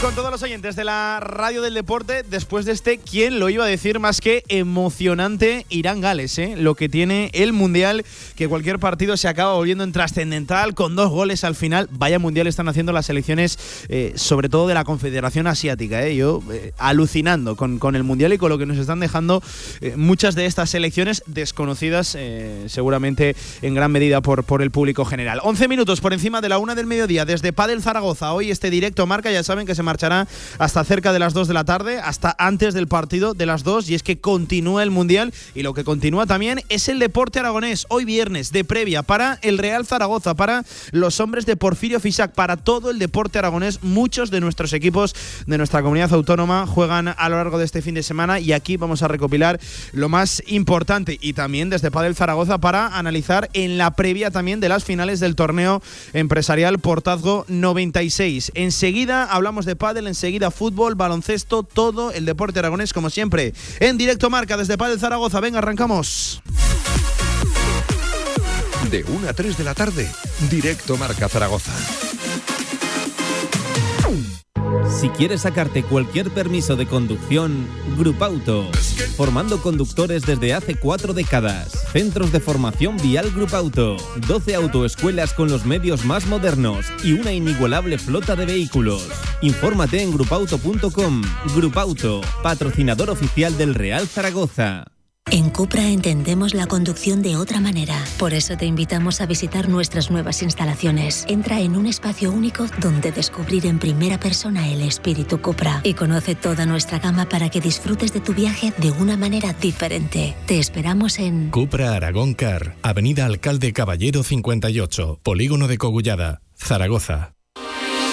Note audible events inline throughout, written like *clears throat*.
Con todos los oyentes de la radio del deporte, después de este, ¿quién lo iba a decir más que emocionante Irán Gales? Eh? Lo que tiene el Mundial, que cualquier partido se acaba volviendo en trascendental, con dos goles al final. Vaya Mundial están haciendo las selecciones, eh, sobre todo de la Confederación Asiática. Eh. Eh, alucinando con, con, el Mundial y con lo que nos están dejando muchas de estas selecciones desconocidas, seguramente en gran medida por, por el público general. 11 minutos por encima de la una del mediodía, desde Padel Zaragoza. Hoy este directo marca, ya saben que se marchará hasta cerca de las 2 de la tarde, hasta antes del partido de las 2, y es que continúa el Mundial y lo que continúa también es el deporte aragonés. Hoy viernes de previa para el Real Zaragoza, para los hombres de Porfirio Fisac, para todo el deporte aragonés. Muchos de nuestros equipos de nuestra comunidad autónoma juegan a lo largo de este fin de semana y aquí vamos a recopilar lo más importante y también desde Padel Zaragoza para analizar en la previa también de las finales del torneo empresarial Portazgo 96. Enseguida hablamos de pádel, enseguida fútbol, baloncesto, todo el deporte aragonés como siempre. En directo marca desde Padel Zaragoza. Venga, arrancamos. De 1 a 3 de la tarde, directo marca Zaragoza. Si quieres sacarte cualquier permiso de conducción, Grupauto. Formando conductores desde hace cuatro décadas. Centros de formación vial Grupauto. 12 autoescuelas con los medios más modernos y una inigualable flota de vehículos. Infórmate en grupauto.com. Grupauto, patrocinador oficial del Real Zaragoza. En Cupra entendemos la conducción de otra manera. Por eso te invitamos a visitar nuestras nuevas instalaciones. Entra en un espacio único donde descubrir en primera persona el espíritu Cupra y conoce toda nuestra gama para que disfrutes de tu viaje de una manera diferente. Te esperamos en Cupra Aragón Car, Avenida Alcalde Caballero 58, Polígono de Cogullada, Zaragoza.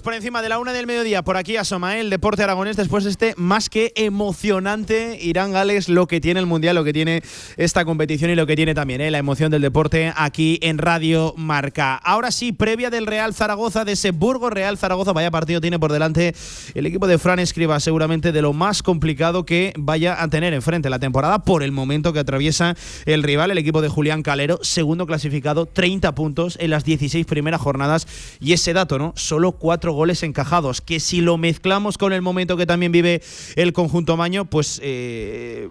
Por encima de la una del mediodía. Por aquí asoma el deporte aragonés después de este más que emocionante Irán Gales, lo que tiene el mundial, lo que tiene esta competición y lo que tiene también ¿eh? la emoción del deporte aquí en Radio Marca. Ahora sí, previa del Real Zaragoza, de ese Burgos Real Zaragoza, vaya partido tiene por delante el equipo de Fran Escriba, seguramente de lo más complicado que vaya a tener enfrente la temporada por el momento que atraviesa el rival, el equipo de Julián Calero, segundo clasificado, 30 puntos en las 16 primeras jornadas y ese dato, ¿no? solo cuatro goles encajados, que si lo mezclamos con el momento que también vive el conjunto Maño, pues eh,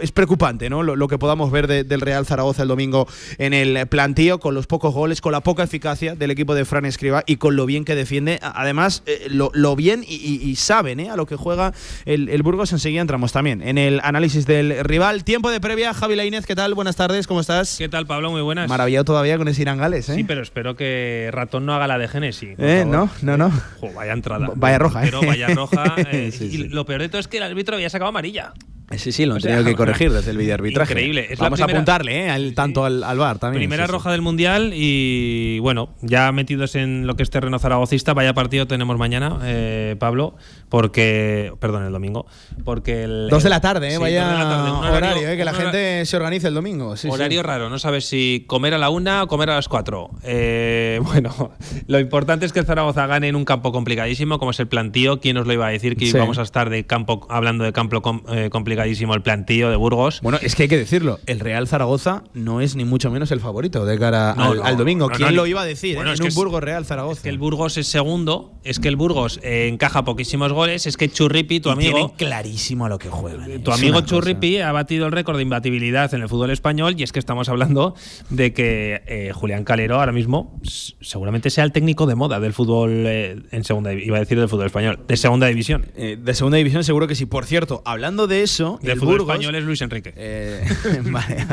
es preocupante, ¿no? Lo, que podamos ver del Real Zaragoza el domingo en el plantío, con los pocos goles, con la poca eficacia del equipo de Fran Escriba y con lo bien que defiende. Además, eh, lo, bien y, saben ¿eh? a lo que juega el, Burgos. Enseguida entramos también en el análisis del rival. Tiempo de previa, Javi Lainez, ¿qué tal? Buenas tardes, ¿cómo estás? ¿Qué tal, Pablo? Muy buenas. Maravillado todavía con ese Irán Gales, ¿eh? Sí, pero espero que Ratón no haga la de Genesis. ¿Eh? No, no, no. vaya entrada. Vaya roja, ¿eh? Pero vaya roja. *laughs* y lo peor de todo es que el árbitro había sacado amarilla. Sí, sí, lo han tenido que *laughs* corregir desde el videoarbitraje. Increíble. Vamos a apuntarle ¿eh? tanto al, al, bar también. Primera roja del Mundial y bueno, ya metidos en lo que es terreno zaragocista, vaya partido tenemos mañana, eh, Pablo, porque, perdón, el domingo, porque el... Dos de la tarde, ¿eh? vaya horario, ¿eh? que la gente se organice el domingo. horario raro, no sabes si comer a la una o comer a las cuatro. Eh, *laughs* bueno, lo importante es que el Zaragoza gane en un campo complicadísimo, como es el plantío. ¿Quién nos lo iba a decir que íbamos a estar de campo hablando de campo complicado? El plantillo de Burgos. Bueno, es que hay que decirlo, el Real Zaragoza no es ni mucho menos el favorito de cara al, domingo. ¿Quién lo iba a decir? Bueno, es un Burgos Real Zaragoza. Es que el Burgos es segundo, es que el Burgos eh, encaja poquísimos goles, es que Churripi, tu amigo. clarísimo a lo que juega. Eh, tu amigo Churripi ha batido el récord de imbatibilidad en el fútbol español y es que estamos hablando de que eh, Julián Calero ahora mismo seguramente sea el técnico de moda del fútbol en segunda, iba a decir del fútbol español, de segunda división. de segunda división seguro que sí. Por cierto, hablando de eso, de el fútbol Burgos, español es Luis Enrique. Eh, *laughs* *laughs* vale.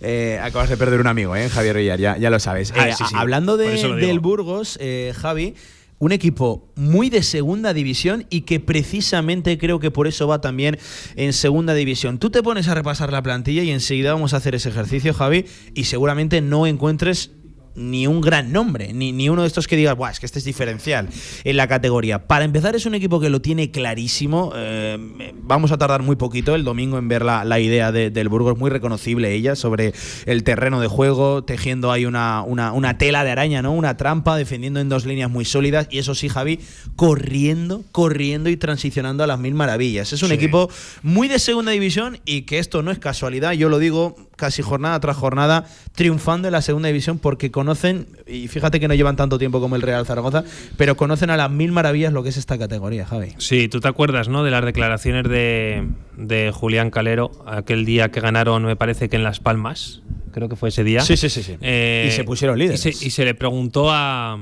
Eh, acabas de perder un amigo, ¿eh? Javier Villar, ya, ya lo sabes. Ah, Eh, sí, sí, Hablando de- del Burgos, Javi, un equipo muy de segunda división y que precisamente creo que por eso va también en segunda división. Tú te pones a repasar la plantilla y enseguida vamos a hacer ese ejercicio, Javi, y seguramente no encuentres ni un gran nombre, ni, ni uno de estos que digas, Buah, es que este es diferencial en la categoría. Para empezar, es un equipo que lo tiene clarísimo. eh, vamos a tardar muy poquito el domingo en ver la, la idea de- del Burgos, muy reconocible ella, sobre el terreno de juego, tejiendo ahí una, una, una tela de araña, ¿no? Una trampa, defendiendo en dos líneas muy sólidas. Y eso sí, Javi, corriendo, corriendo y transicionando a las mil maravillas. Es un Sí. equipo muy de segunda división y que esto no es casualidad, yo lo digo casi jornada tras jornada, triunfando en la segunda división porque conocen, y fíjate que no llevan tanto tiempo como el Real Zaragoza, pero conocen a las mil maravillas lo que es esta categoría, Javi. Sí, tú te acuerdas, ¿no? De las declaraciones de, de Julián Calero aquel día que ganaron, me parece que en Las Palmas, creo que fue ese día. Sí, sí, sí, sí. Eh, Y se pusieron líderes. Y se, y se le preguntó a,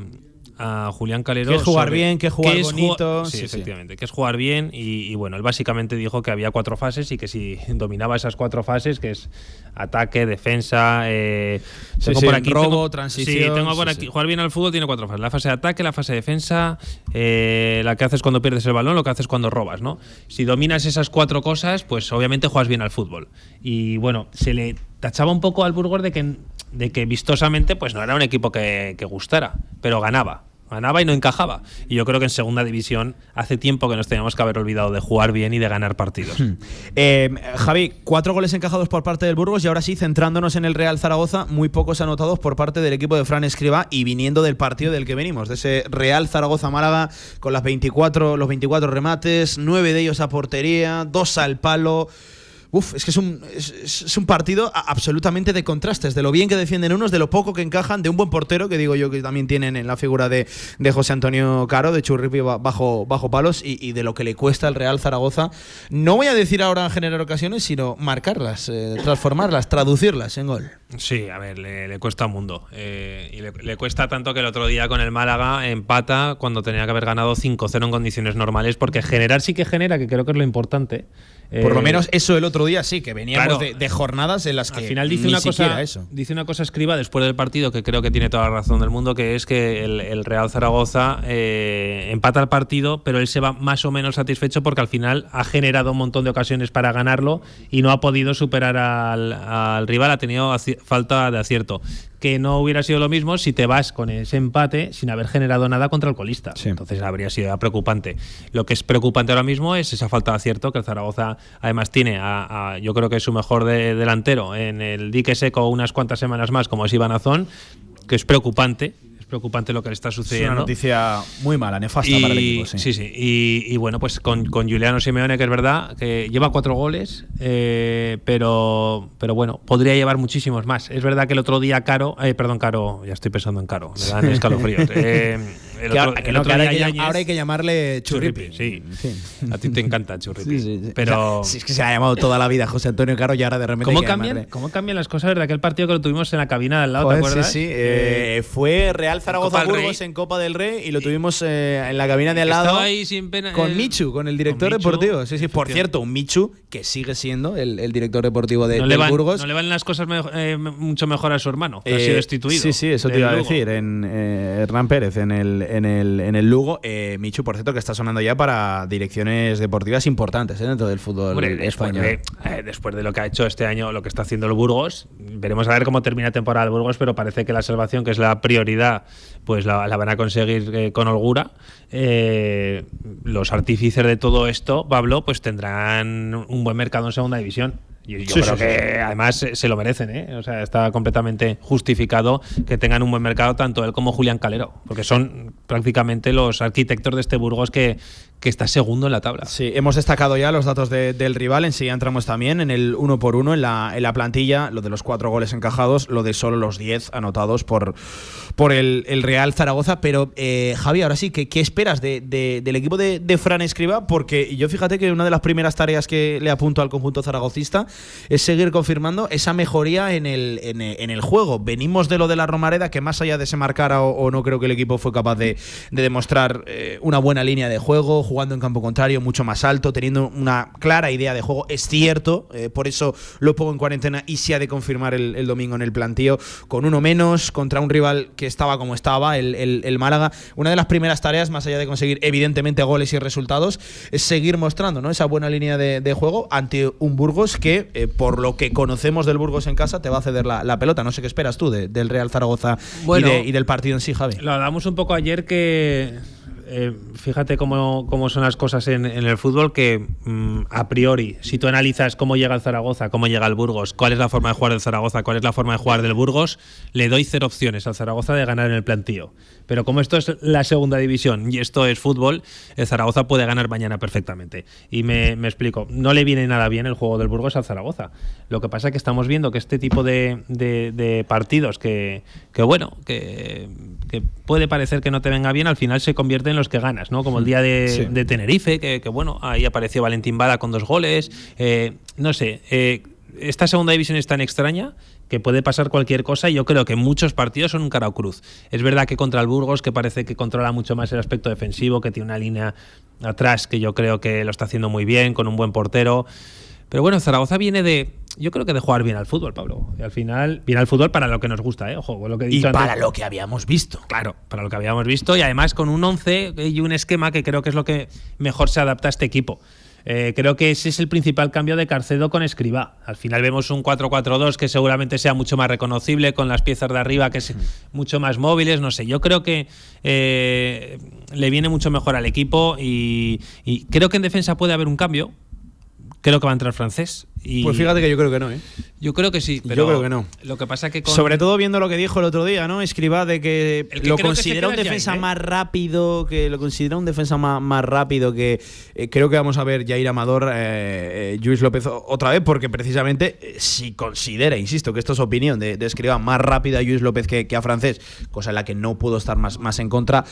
a Julián Calero. Que es jugar sobre bien, que es jugar qué es ju- bonito, Sí, sí, sí. efectivamente, que es jugar bien. Y, y bueno, él básicamente dijo que había cuatro fases y que si dominaba esas cuatro fases, que es ataque, defensa, eh, Sí, sí, robo, transición, Sí, tengo por aquí. Jugar bien al fútbol tiene cuatro fases: la fase de ataque, la fase de defensa, eh, la que haces cuando pierdes el balón, lo que haces cuando robas, ¿no? Si dominas esas cuatro cosas, pues obviamente juegas bien al fútbol. Y bueno, se le tachaba un poco al Burgos de que, de que vistosamente pues no era un equipo que, que gustara, pero ganaba. Ganaba y no encajaba. Y yo creo que en segunda división hace tiempo que nos teníamos que haber olvidado de jugar bien y de ganar partidos. *laughs* Eh, Javi, cuatro goles encajados por parte del Burgos y ahora sí, centrándonos en el Real Zaragoza, muy pocos anotados por parte del equipo de Fran Escriba y viniendo del partido del que venimos, de ese Real Zaragoza-Málaga con las 24, los 24 remates, nueve de ellos a portería, dos al palo. Uf, es que es un, es, un partido absolutamente de contrastes, de lo bien que defienden unos, de lo poco que encajan, de un buen portero, que digo yo que también tienen en la figura de, de José Antonio Caro, de Churripi ba- bajo, bajo palos, y, de lo que le cuesta al Real Zaragoza. No voy a decir ahora generar ocasiones, sino marcarlas, eh, transformarlas, *laughs* traducirlas en gol. Sí, a ver, le, cuesta un mundo. Eh, y le cuesta tanto que el otro día con el Málaga empata cuando tenía que haber ganado 5-0 en condiciones normales, porque generar sí que genera, que creo que es lo importante. Por lo Eh, menos eso el otro día sí, que veníamos claro. de, de jornadas en las que Al final dice ni una cosa, eso. dice una cosa escriba después del partido que creo que tiene toda la razón del mundo, que es que el, el Real Zaragoza eh, empata el partido, pero él se va más o menos satisfecho porque al final ha generado un montón de ocasiones para ganarlo y no ha podido superar al, al rival, ha tenido falta de acierto. Que no hubiera sido lo mismo si te vas con ese empate sin haber generado nada contra el colista. Sí. Entonces habría sido preocupante. Lo que es preocupante ahora mismo es esa falta de acierto que el Zaragoza además tiene a, a- yo creo que es su mejor de- delantero en el dique seco unas cuantas semanas más como es Iván Azón, que es preocupante. Preocupante lo que le está Es una sucediendo. noticia muy mala, nefasta Y- para el equipo. sí, sí. Y, y bueno, pues con, con Juliano Simeone, que es verdad, que lleva cuatro goles, eh, pero, pero bueno, podría llevar muchísimos más. Es verdad que el otro día Caro, eh, perdón, Caro, ya estoy pensando en Caro, me dan escalofríos. *laughs* Eh, ahora, hay que, llamarle Churripi. Churripi, sí. A ti te encanta Churripi. *laughs* Sí. Pero. O sea, si es que se ha llamado toda la vida José Antonio Caro y ahora de repente. ¿Cómo cambian, llamarle- ¿Cómo cambian las cosas de aquel partido que lo tuvimos en la cabina de al lado? Joder, ¿Te acuerdas? Sí, sí. eh, fue Real Zaragoza del Burgos en Copa del Rey y lo tuvimos eh, en la cabina de al Estaba lado. ahí sin pena- Con el- Michu, con el director con Michu, deportivo. Sí, sí. Por cierto, un Michu que sigue siendo el, el director deportivo de, no, del le van, Burgos. no le van las cosas me- eh, mucho mejor a su hermano, que ha Eh, sido destituido. Sí, sí, eso te del iba a decir. En eh, Hernán Pérez, en el, en el, en el Lugo. Eh, Michu, por cierto, que está sonando ya para direcciones deportivas importantes eh, dentro del fútbol Hombre, después español. de, eh, después de lo que ha hecho este año, lo que está haciendo el Burgos, veremos a ver cómo termina temporada el Burgos, pero parece que la salvación, que es la prioridad, pues la, la van a conseguir eh, con holgura. Los artífices de todo esto, Pablo, pues tendrán un buen mercado en segunda división. Y yo Sí, creo sí, que además se lo merecen, ¿eh? O sea, está completamente justificado que tengan un buen mercado tanto él como Julián Calero, porque son prácticamente los arquitectos de este Burgos que, que está segundo en la tabla. Sí, hemos destacado ya los datos de- del rival. Enseguida entramos también en el uno por uno, en la, en la plantilla, lo de los cuatro goles encajados, lo de solo los diez anotados por, por el, el Real Zaragoza. Pero, eh, Javi, ahora sí, ¿qué, qué esperas de- de- del equipo de, Fran Escriba? Porque yo fíjate que una de las primeras tareas que le apunto al conjunto zaragocista es seguir confirmando esa mejoría en el, en en el juego. Venimos de lo de la Romareda, que más allá de se marcara o, no, creo que el equipo fue capaz de, de demostrar eh, una buena línea de juego, jugando en campo contrario, mucho más alto, teniendo una clara idea de juego. Es cierto, eh, por eso lo pongo en cuarentena y se ha de confirmar el, domingo en el plantío, con uno menos, contra un rival que estaba como estaba, el, Málaga. Una de las primeras tareas, más allá de conseguir evidentemente goles y resultados, es seguir mostrando ¿no? esa buena línea de, juego ante un Burgos que, eh, por lo que conocemos del Burgos en casa, te va a ceder la, pelota. No sé qué esperas tú del Real Zaragoza y, del partido en sí, Javi. Lo hablamos un poco ayer que eh, fíjate cómo, cómo, son las cosas en, el fútbol que mm, a priori, si tú analizas cómo llega el Zaragoza, cómo llega el Burgos, cuál es la forma de jugar del Zaragoza, cuál es la forma de jugar del Burgos, le doy cero opciones al Zaragoza de ganar en el plantío. Pero como esto es la segunda división y esto es fútbol, el Zaragoza puede ganar mañana perfectamente. Y me, explico, no le viene nada bien el juego del Burgos al Zaragoza. Lo que pasa es que estamos viendo que este tipo de, partidos que, bueno, que, puede parecer que no te venga bien, al final se convierten en los que ganas, ¿no? Como el día de, Tenerife, que, bueno, ahí apareció Valentín Bada con dos goles. Eh, no sé, eh, esta segunda división es tan extraña que puede pasar cualquier cosa y yo creo que muchos partidos son un cara o cruz. Es verdad que contra el Burgos, que parece que controla mucho más el aspecto defensivo, que tiene una línea atrás que yo creo que lo está haciendo muy bien, con un buen portero. Pero bueno, Zaragoza viene de, yo creo que de jugar bien al fútbol, Pablo. Y al final, bien al fútbol para lo que nos gusta, ¿eh? Ojo, lo que he dicho Y para lo que habíamos visto. Claro, para lo que habíamos visto y además con un 11 y un esquema que creo que es lo que mejor se adapta a este equipo. Eh, creo que ese es el principal cambio de Carcedo con Escribá. Al final vemos un 4-4-2 que seguramente sea mucho más reconocible, con las piezas de arriba que es mucho más móviles, no sé. Yo creo que eh, le viene mucho mejor al equipo y creo que en defensa puede haber un cambio, creo que va a entrar francés. Y pues fíjate que yo creo que no, ¿eh? Yo creo que sí, pero yo creo que no. Lo que pasa que sobre todo viendo lo que dijo el otro día, ¿no? Escriba de que, lo considera un defensa ¿eh? más rápido, que lo considera un defensa más, más rápido que eh, creo que vamos a ver Jair Amador, eh, Luis López otra vez porque precisamente si considera, insisto, que esto es opinión de, de Escriba más rápida a Luis López que, que, a francés, cosa en la que no puedo estar más, más en contra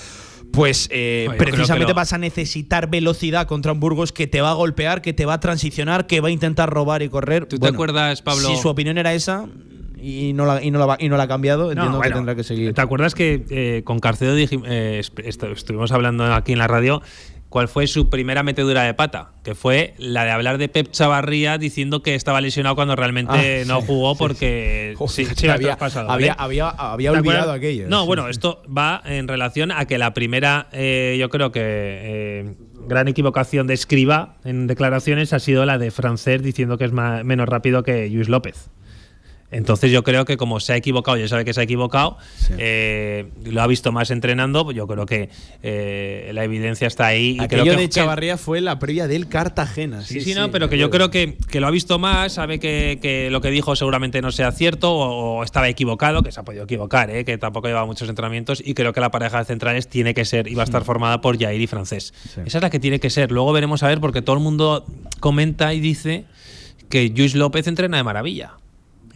pues eh, precisamente vas a necesitar velocidad contra un Burgos que te va a golpear, que te va a transicionar, que va a intentar robar y correr. ¿Tú te acuerdas, Pablo? Si su opinión era esa y no la, y no la, y no la ha cambiado, entiendo que tendrá que seguir. ¿Te acuerdas que eh, con Carcedo eh, estuvimos hablando aquí en la radio cuál fue su primera metedura de pata, que fue la de hablar de Pep Chavarría diciendo que estaba lesionado cuando realmente ah, no jugó porque sí, había, pasado, había, había, olvidado aquello. No, bueno, esto va en relación a que la primera, eh, yo creo que eh, gran equivocación de Escriba en declaraciones ha sido la de Francés diciendo que es menos rápido que Luis López. Entonces yo creo que como se ha equivocado, ya sabe que se ha equivocado, eh, lo ha visto más entrenando, pues yo creo que eh, la evidencia está ahí. Y Aquello creo que, de Chavarría fue la previa del Cartagena. Sí, sí, no, pero que yo creo que, lo ha visto más, sabe que, lo que dijo seguramente no sea cierto o, estaba equivocado, que se ha podido equivocar, ¿eh? que tampoco lleva muchos entrenamientos y creo que la pareja de centrales tiene que ser y va a estar formada por Jair y Francés. Esa es la que tiene que ser. Luego veremos a ver porque todo el mundo comenta y dice que Luis López entrena de maravilla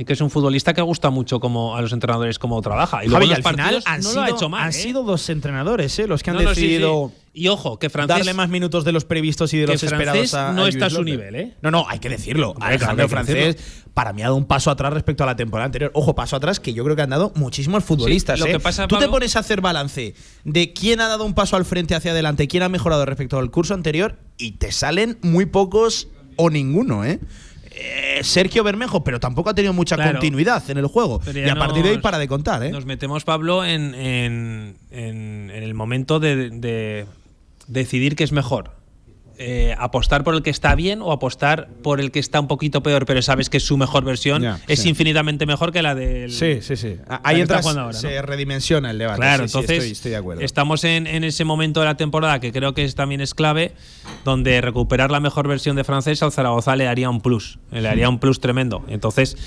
y que es un futbolista que gusta mucho como a los entrenadores cómo trabaja. Y luego al final han, no sido, lo ha hecho mal, han ¿eh? sido dos entrenadores ¿eh? los que han decidido y ojo que Francés darle más minutos de los previstos y de los esperados a, no está a su nivel, ¿eh? No, no, hay que decirlo. Alejandro Francés para mí ha dado un paso atrás respecto a la temporada anterior. Ojo, paso atrás que yo creo que han dado muchísimos futbolistas. lo ¿eh? que pasa, Tú te pones a hacer balance de quién ha dado un paso al frente hacia adelante, quién ha mejorado respecto al curso anterior y te salen muy pocos o ninguno, ¿eh? Eh, Sergio Bermejo, pero tampoco ha tenido mucha continuidad en el juego. Y a partir de ahí para de contar. ¿eh? Nos metemos, Pablo, en, en, en, el momento de, de decidir qué es mejor. Eh, apostar por el que está bien o apostar por el que está un poquito peor, pero sabes que su mejor versión es infinitamente mejor que la del. Sí, sí, sí. Ahí entras, ahora, se redimensiona el debate. Claro, entonces de acuerdo. estamos en, ese momento de la temporada que creo que también es clave, donde recuperar la mejor versión de francés al Zaragoza le haría un plus, le haría un plus tremendo. Entonces,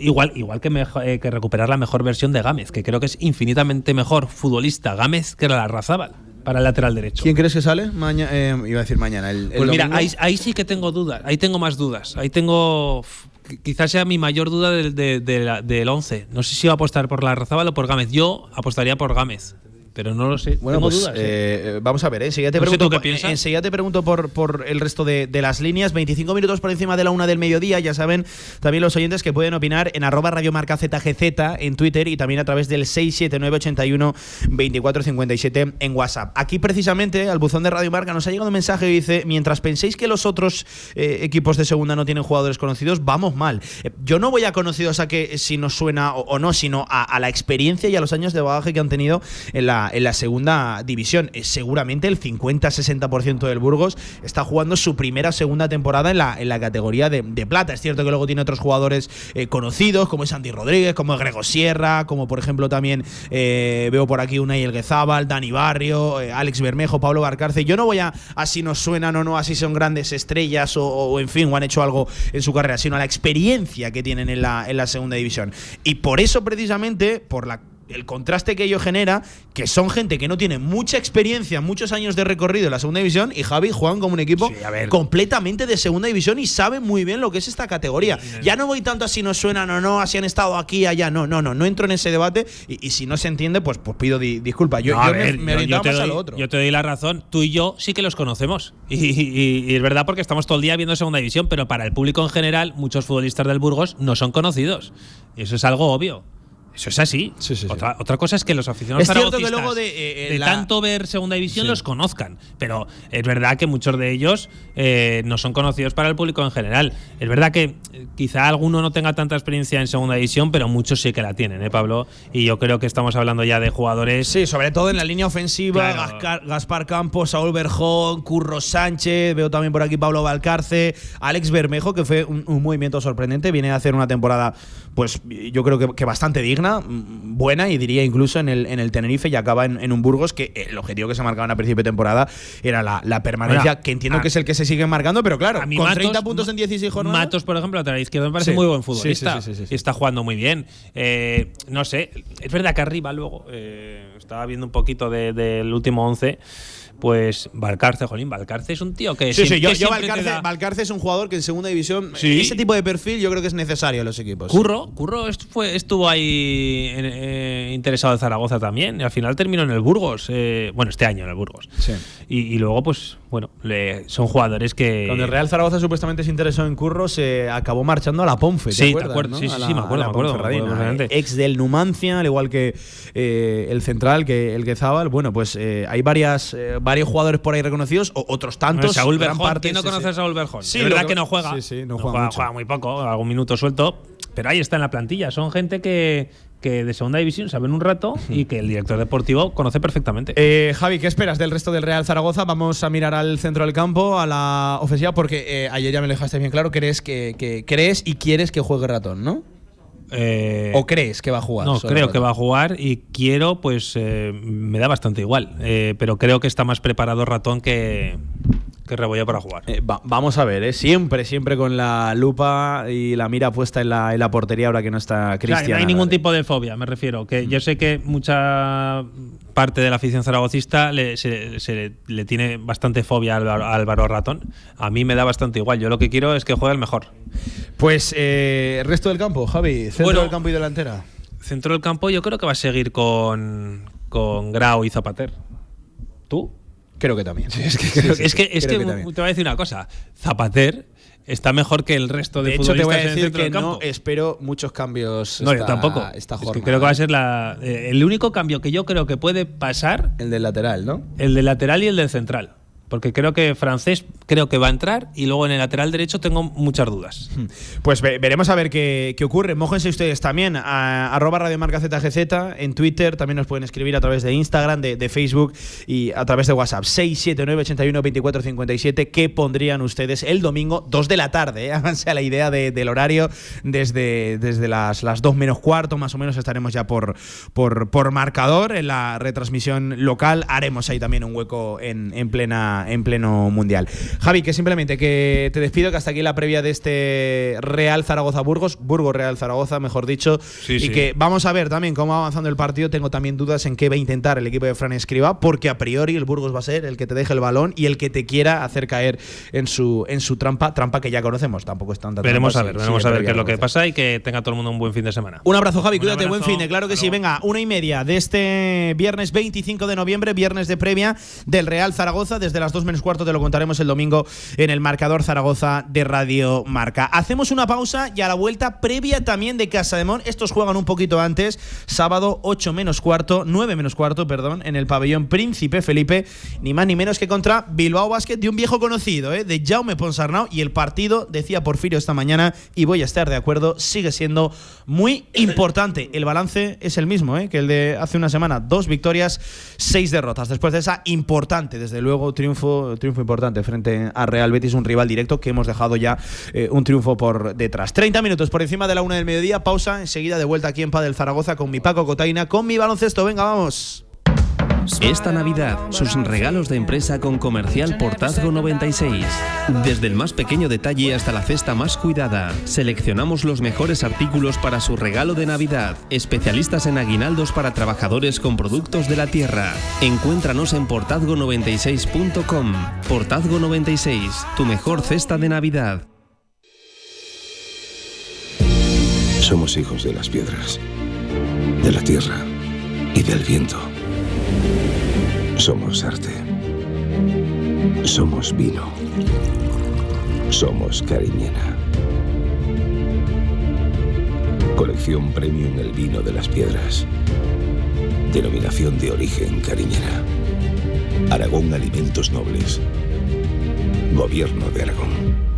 Igual, igual que, eh, que recuperar la mejor versión de Gámez, que creo que es infinitamente mejor futbolista Gámez que la Razábal para el lateral derecho. ¿Quién crees que sale? Mañana, eh, iba a decir mañana. El, pues mira, ahí, sí que tengo dudas. Ahí tengo más dudas. Ahí tengo. Quizás sea mi mayor duda del, del, 11. No sé si va a apostar por la Razábal o por Gámez. Yo apostaría por Gámez pero no lo sé. Bueno, Tengo pues, dudas. ¿eh? eh, vamos a ver, ¿eh? enseguida te No pregunto, por- enseguida te pregunto por, por el resto de, de las líneas. 25 minutos por encima de la una del mediodía, ya saben también los oyentes que pueden opinar en arroba radiomarca ZGZ en Twitter y también a través del 67981 2457 en WhatsApp. Aquí precisamente al buzón de Radio Marca nos ha llegado un mensaje que dice, mientras penséis que los otros eh, equipos de segunda no tienen jugadores conocidos, vamos mal. Eh, yo no voy a conocidos a que si nos suena o, o no, sino a, a la experiencia y a los años de bagaje que han tenido en la, en la segunda división. Eh, seguramente el 50-60% del Burgos está jugando su primera o segunda temporada en la, en la categoría de, de plata. Es cierto que luego tiene otros jugadores eh, conocidos, como es Andy Rodríguez, como es Grego Sierra, como por ejemplo también eh, veo por aquí Unai Elguezábal, Dani Barrio, Alex Bermejo, Pablo Barcarce. Yo no voy a, a si nos suenan o no, a si son grandes estrellas o, o, en fin, o han hecho algo en su carrera, sino a la experiencia que tienen en la, en la segunda división. Y por eso, precisamente, por la el contraste que ello genera, que son gente que no tiene mucha experiencia, muchos años de recorrido en la segunda división, y Javi juegan como un equipo Sí, completamente de segunda división y saben muy bien lo que es esta categoría. Ya no voy tanto a si nos suenan o no, a si han estado aquí, allá. No, no, no, no entro en ese debate y, y si no se entiende, pues, pues pido di- disculpas. Yo, No, a yo ver, me, me yo- te más a doy- lo otro. Yo te doy la razón. Tú y yo sí que los conocemos. Y, y- y es verdad porque estamos todo el día viendo segunda división, pero para el público en general, muchos futbolistas del Burgos no son conocidos. Eso es algo obvio. Eso es así. Sí, sí, sí. Otra, otra cosa es que los aficionados Es cierto que luego de, eh, la- tanto ver segunda división los conozcan. Pero es verdad que muchos de ellos eh, no son conocidos para el público en general. Es verdad que eh, quizá alguno no tenga tanta experiencia en segunda división, pero muchos sí que la tienen, ¿eh, Pablo? Y yo creo que estamos hablando ya de jugadores Sí, sobre todo en la línea ofensiva, Claro. Gascar- Gaspar Campos, Saúl Berjón, Curro Sánchez, veo también por aquí Pablo Valcarce, Alex Bermejo, que fue un, un movimiento sorprendente, viene a hacer una temporada, pues yo creo que, que bastante digna, mm, buena, y diría incluso en el, en el Tenerife, y acaba en, en un Burgos que el objetivo que se marcaba a principio de temporada era la, la permanencia, que entiendo a- que es el que se sigue marcando, pero claro, A mí con Matos- 30 puntos en 16 jornadas. Matos, por ejemplo, lateral izquierdo me parece Sí. muy buen futbolista. sí, sí, sí, sí. Y está jugando muy bien. Eh, no sé, es verdad que arriba luego, eh, estaba viendo un poquito de- del último 11, pues Valcarce, Jolín, Valcarce es un tío que Sí, sí, yo, Valcarce, da- Valcarce es un jugador que en segunda división, Sí. ese tipo de perfil yo creo que es necesario en los equipos. Curro, Curro est- fue, estuvo ahí eh, interesado en Zaragoza también y al final terminó en el Burgos. eh, bueno, este año en el Burgos. Sí. Y, y luego, pues, bueno, le- son jugadores que. Cuando el Real Zaragoza supuestamente se interesó en Curro, se acabó marchando a la Ponfe. ¿te Sí, te acuerdas, acuerdo. no? Sí, sí, me acuerdo, a la me acuerdo, Ponferradina, me acuerdo perfectamente. Ex del Numancia, al igual que eh, el central, que el que Zabal. Bueno, pues eh, hay varias, eh, varios jugadores por ahí reconocidos, o otros tantos. Saúl Berjón. parte, ¿Quién no conoce a Saúl Berjón? Sí, verdad que- que no juega. sí, sí, no juega juega, juega muy poco, algún minuto suelto. Pero ahí está en la plantilla. Son gente que, que de segunda división saben un rato y que el director deportivo conoce perfectamente. Eh, Javi, ¿qué esperas del resto del Real Zaragoza? Vamos a mirar al centro del campo, a la ofensiva, porque eh, ayer ya me lo dejaste bien claro, crees que, que- crees y quieres que juegue ratón, ¿no? Eh, ¿O crees que va a jugar? No, creo que va a jugar y quiero, pues eh, me da bastante igual. Eh, pero creo que está más preparado Ratón que, que Rebollo para jugar. Eh, va- vamos a ver, ¿eh? siempre, siempre con la lupa y la mira puesta en la, en la portería ahora que no está Claro, Cristian. no hay ningún tipo de fobia, me refiero. Que yo sé que mucha parte de la afición zaragocista le, se, se le, le tiene bastante fobia a Álvaro, Ratón. A mí me da bastante igual. Yo lo que quiero es que juegue el mejor. Pues eh, resto del campo, Javi, centro Bueno. del campo y delantera. Centro del campo yo creo que va a seguir con, con Grau y Zapater. ¿Tú? Creo que también. Es que, Sí, sí, es que, *laughs* sí, es creo que también. te voy a decir una cosa. Zapater está mejor que el resto de, De hecho, te voy a futbolistas en el decir centro que del campo. no espero muchos cambios. No, yo tampoco. Esta Es que jornada. creo que va a ser la, eh, el único cambio que yo creo que puede pasar El del lateral, ¿no? el del lateral y el del central. Porque creo que francés creo que va a entrar y luego en el lateral derecho tengo muchas dudas. Pues ve- veremos a ver qué, qué ocurre. Mójense ustedes también. A, arroba Radiomarca ZGZ en Twitter. También nos pueden escribir a través de Instagram, de, de Facebook y a través de WhatsApp. 679 81 24 57. ¿Qué pondrían ustedes el domingo 2 de la tarde? ¿eh? *laughs* Háganse a la idea de- del horario. Desde, desde las, las 2 menos cuarto, más o menos, estaremos ya por, por, por marcador en la retransmisión local. Haremos ahí también un hueco en, en plena plena, en pleno mundial. Javi, que simplemente que te despido, que hasta aquí la previa de este Real Zaragoza-Burgos, Burgos-Real Zaragoza, mejor dicho, y que vamos a ver también cómo va avanzando el partido. Tengo también dudas en qué va a intentar el equipo de Fran Escriba, porque a priori el Burgos va a ser el que te deje el balón y el que te quiera hacer caer en su, en su trampa, trampa que ya conocemos, tampoco es tanta Veremos a ver, veremos a ver qué es lo que pasa y que tenga todo el mundo un buen fin de semana. Un abrazo, Javi, cuídate, buen fin de, claro que sí. Venga, una y media de este viernes 25 de noviembre, viernes de previa del Real Zaragoza. Desde las 2 menos cuarto te lo contaremos el domingo en el marcador Zaragoza de Radio Marca. Hacemos una pausa y a la vuelta previa también de Casa de Mon. Estos juegan un poquito antes, sábado 8 menos cuarto, 9 menos cuarto, perdón, en el pabellón Príncipe Felipe, ni más ni menos que contra Bilbao Basket de un viejo conocido, ¿eh? de Jaume Ponsarnau. Y el partido, decía Porfirio esta mañana, y voy a estar de acuerdo, sigue siendo muy importante. El balance es el mismo ¿eh? que el de hace una semana: dos victorias, seis derrotas. Después de esa importante, desde luego, triunfo, triunfo importante frente a Real Betis, un rival directo que hemos dejado ya eh, un triunfo por detrás. 30 minutos por encima de la una del mediodía, pausa, enseguida de vuelta aquí en Padel Zaragoza con mi Paco Cotaina, con mi baloncesto. Venga, vamos. Esta Navidad, sus regalos de empresa con Comercial Portazgo 96. Desde el más pequeño detalle hasta la cesta más cuidada, seleccionamos los mejores artículos para su regalo de Navidad. Especialistas en aguinaldos para trabajadores con productos de la tierra. Encuéntranos en portazgo96.com. Portazgo 96, tu mejor cesta de Navidad. Somos hijos de las piedras, de la tierra y del viento. Somos arte. Somos vino. Somos Cariñena. Colección Premium El Vino de las Piedras. Denominación de origen Cariñena. Aragón Alimentos Nobles. Gobierno de Aragón.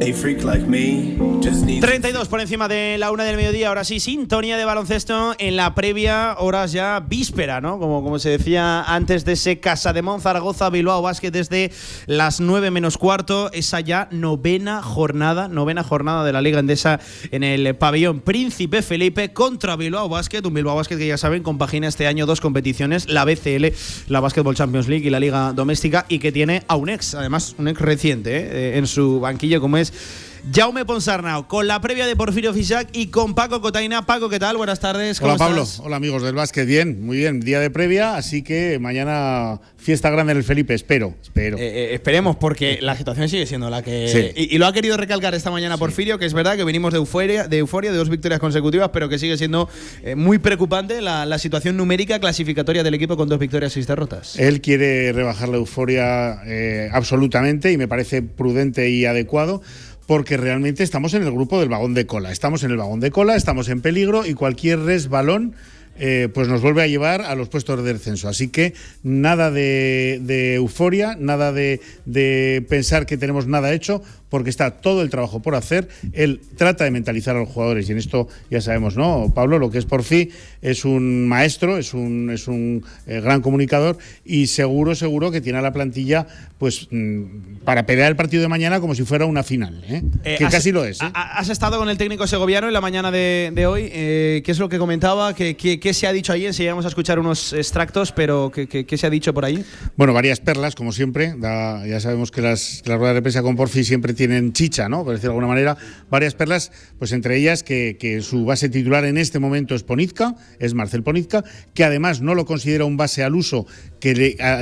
Here's my key, philosophy. A freak like me just needs 32 por encima de la una del mediodía, ahora sí, sintonía de baloncesto en la previa, horas ya víspera, ¿no? Como, como se decía antes de ese Casa de Zaragoza Bilbao Basket desde las 9 menos cuarto, esa ya novena jornada, novena jornada de la Liga Endesa en el pabellón Príncipe Felipe contra Bilbao Basket, un Bilbao Basket que ya saben compagina este año dos competiciones, la BCL, la Basketball Champions League y la Liga Doméstica y que tiene a un ex, además un ex reciente ¿eh? en su banquillo como es guys. Jaume Ponsarnau, con la previa de Porfirio Fisac y con Paco Cotaina. Paco, ¿qué tal? Buenas tardes. ¿cómo Hola Pablo, estás? hola amigos del básquet, bien, muy bien, día de previa, así que mañana fiesta grande en el Felipe, espero, espero. Eh, eh, esperemos, porque la situación sigue siendo la que. Sí. Y, y lo ha querido recalcar esta mañana Porfirio, que es verdad que venimos de euforia, de euforia, de dos victorias consecutivas, pero que sigue siendo eh, muy preocupante la, la situación numérica clasificatoria del equipo con dos victorias y seis derrotas. Él quiere rebajar la euforia eh, absolutamente y me parece prudente y adecuado. Porque realmente estamos en el grupo del vagón de cola. Estamos en el vagón de cola, estamos en peligro y cualquier resbalón eh, pues nos vuelve a llevar a los puestos de descenso. Así que nada de, de euforia, nada de, de pensar que tenemos nada hecho, porque está todo el trabajo por hacer. Él trata de mentalizar a los jugadores y en esto ya sabemos, ¿no? Pablo, lo que es por fin es un maestro, es un, es un eh, gran comunicador y seguro, seguro que tiene a la plantilla pues mm, para pelear el partido de mañana como si fuera una final, ¿eh? Eh, que has- casi lo es. ¿eh? ha- Has estado con el técnico segoviano en la mañana de, de hoy. Eh, ¿Qué es lo que comentaba? ¿Qué, qué, qué se ha dicho ahí? Enseguida vamos a escuchar unos extractos, pero ¿qué, qué- qué se ha dicho por ahí? Bueno, varias perlas, como siempre. Da- ya sabemos que las, que las ruedas de prensa con Porfi siempre tienen chicha, ¿no? Por decirlo de alguna manera. Varias perlas, pues entre ellas que, su base titular en este momento es Ponizka, es Marcel Ponizka, que además no lo considera un base al uso, que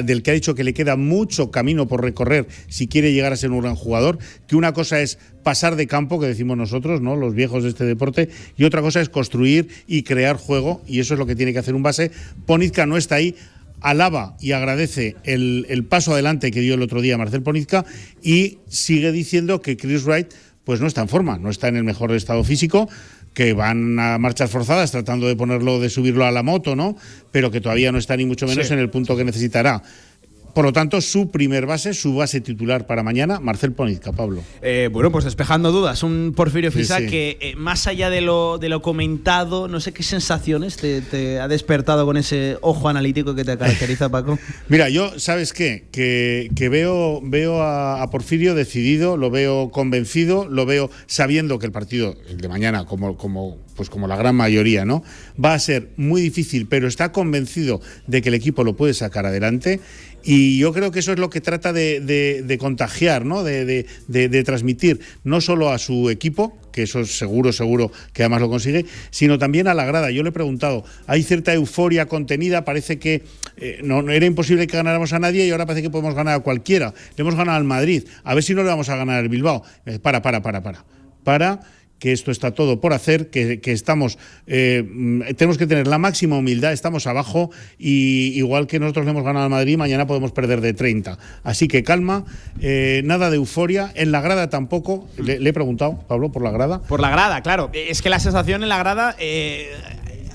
del que ha dicho que le queda mucho camino por recorrer si quiere llegar a ser un gran jugador, que una cosa es pasar de campo, que decimos nosotros, ¿no? Los viejos de este deporte, y otra cosa es construir y crear juego, y eso es lo que tiene que hacer un base. Ponizka no está ahí, alaba y agradece el, el paso adelante que dio el otro día Marcel Ponizka y sigue diciendo que Chris Wright pues no está en forma, no está en el mejor estado físico, que van a marchas forzadas tratando de ponerlo, de subirlo a la moto, ¿no? Pero que todavía no está ni mucho menos en el punto que necesitará. Por lo tanto, su primer base, su base titular para mañana, Marcel Ponizca, Pablo. Eh, bueno, pues despejando dudas, un Porfirio Sí, sí. que eh, más allá de lo, de lo comentado, no sé qué sensaciones te, te ha despertado con ese ojo analítico que te caracteriza, Paco. *laughs* Mira, yo, ¿sabes qué? Que, que veo, veo a, a Porfirio decidido, lo veo convencido, lo veo sabiendo que el partido, el de mañana, como, como, pues como la gran mayoría, ¿no? Va a ser muy difícil, pero está convencido de que el equipo lo puede sacar adelante. Y yo creo que eso es lo que trata de, de- contagiar, ¿no? De, transmitir no solo a su equipo, que eso es seguro, seguro que además lo consigue, sino también a la grada. Yo le he preguntado, hay cierta euforia contenida, parece que eh, no, no era imposible que ganáramos a nadie y ahora parece que podemos ganar a cualquiera. Le hemos ganado al Madrid, a ver si no le vamos a ganar al Bilbao. Eh, para, para, para, para. Para que esto está todo por hacer, que, que estamos, eh, mm, tenemos que tener la máxima humildad, estamos abajo y igual que nosotros le hemos ganado al Madrid, mañana podemos perder de 30. Así que calma, eh, nada de euforia, en la grada tampoco, le, he preguntado, Pablo, por la grada. Por la grada, claro. Es que la sensación en la grada. eh,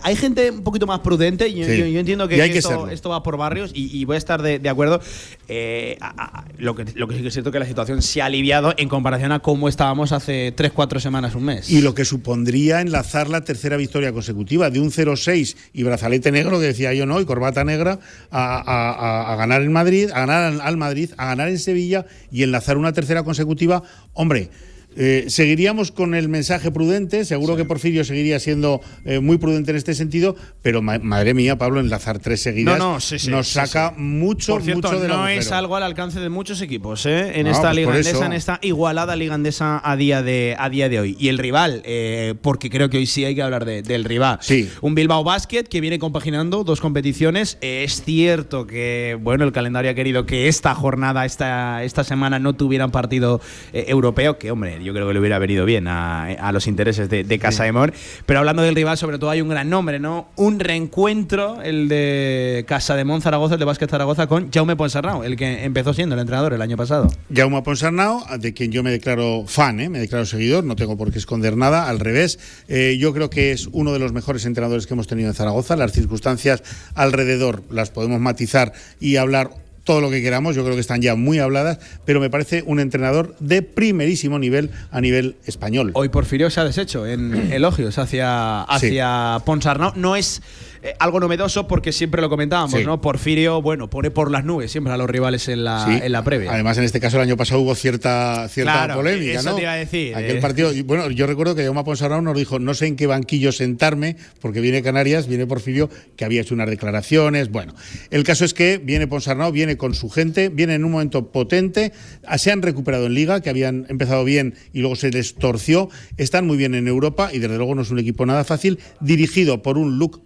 hay gente un poquito más prudente. Yo, Sí. yo- yo entiendo que, Y hay que que esto, va por barrios y, y voy a estar de, de acuerdo. Eh, a- a- lo, que, lo que sí que es cierto que la situación se ha aliviado en comparación a cómo estábamos hace 3-4 semanas, un mes. Y lo que supondría enlazar la tercera victoria consecutiva de un 0-6 y brazalete negro, que decía yo no, y corbata negra, a, ganar en Madrid, a ganar al Madrid, a ganar en Sevilla y enlazar una tercera consecutiva. Hombre. Eh, seguiríamos con el mensaje prudente, seguro que Porfirio seguiría siendo eh, muy prudente en este sentido, pero ma- madre mía, Pablo, enlazar tres seguidas No, no, sí, sí, nos saca mucho, Por cierto, mucho del no es algo al alcance de muchos equipos, ¿eh? En No, esta pues liga andesa, en esta igualada liga andesa a día de, a día de hoy. Y el rival, eh, porque creo que hoy sí hay que hablar de- del rival. Sí. Un Bilbao Basket que viene compaginando dos competiciones. Es cierto que, bueno, el calendario ha querido que esta jornada, esta, esta semana, no tuvieran partido europeo, que, hombre, yo creo que le hubiera venido bien a, a los intereses de, de Casa de Mon. Pero hablando del rival, sobre todo hay un gran nombre, ¿no? Un reencuentro, el de Casa de Mon Zaragoza, el de Básquet Zaragoza, con Jaume Ponsarnau, el que empezó siendo el entrenador el año pasado. Jaume Ponsarnau, de quien yo me declaro fan, ¿eh? me declaro seguidor, no tengo por qué esconder nada, al revés. Eh, yo creo que es uno de los mejores entrenadores que hemos tenido en Zaragoza. Las circunstancias alrededor las podemos matizar y hablar todo lo que queramos, yo creo que están ya muy habladas, pero me parece un entrenador de primerísimo nivel a nivel español. Hoy Porfirio se ha deshecho en *clears throat* elogios hacia, hacia Ponsarnau. No es eh, algo novedoso porque siempre lo comentábamos, Sí. ¿no? Porfirio, bueno, pone por las nubes siempre a los rivales en la, Sí. en la previa. Además, en este caso, el año pasado hubo cierta, cierta Claro, polémica, eso ¿no? te iba a decir, Aquel eh. partido, bueno, yo recuerdo que Jaume Ponsarnau nos dijo, no sé en qué banquillo sentarme, porque viene Canarias, viene Porfirio, que había hecho unas declaraciones. Bueno, el caso es que viene Ponsarnau, viene con su gente, viene en un momento potente, ah, se han recuperado en Liga, que habían empezado bien y luego se les torció, están muy bien en Europa y desde luego no es un equipo nada fácil, dirigido por un Luke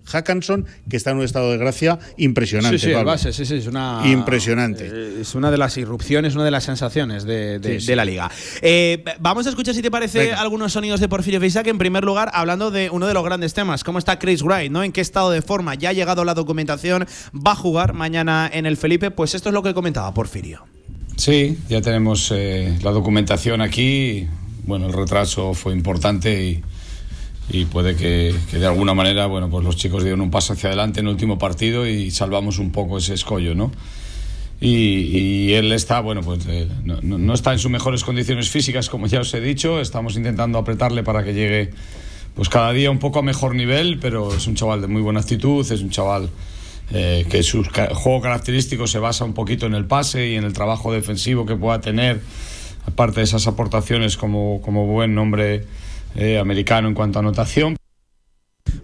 Que está en un estado de gracia impresionante. Sí, sí, el base, sí, sí, es una. Impresionante. eh, Es una de las irrupciones, una de las sensaciones de, de- Sí, sí. de la liga. Eh, vamos a escuchar, si te parece, Venga. algunos sonidos de Porfirio Fisac. En primer lugar, hablando de uno de los grandes temas, cómo está Chris Wright, ¿no? En qué estado de forma. Ya ha llegado la documentación, va a jugar mañana en el Felipe. Pues esto es lo que comentaba Porfirio. Sí, ya tenemos eh, la documentación aquí. Bueno, el retraso fue importante y, y puede que, de alguna manera, bueno, pues los chicos dieron un paso hacia adelante en el último partido y salvamos un poco ese escollo, ¿no? Y, él está, bueno, pues eh, no, está en sus mejores condiciones físicas, como ya os he dicho. Estamos intentando apretarle para que llegue, pues cada día un poco a mejor nivel, pero es un chaval de muy buena actitud, es un chaval eh, que su juego característico se basa un poquito en el pase y en el trabajo defensivo que pueda tener, aparte de esas aportaciones como, como buen nombre eh, americano en cuanto a anotación.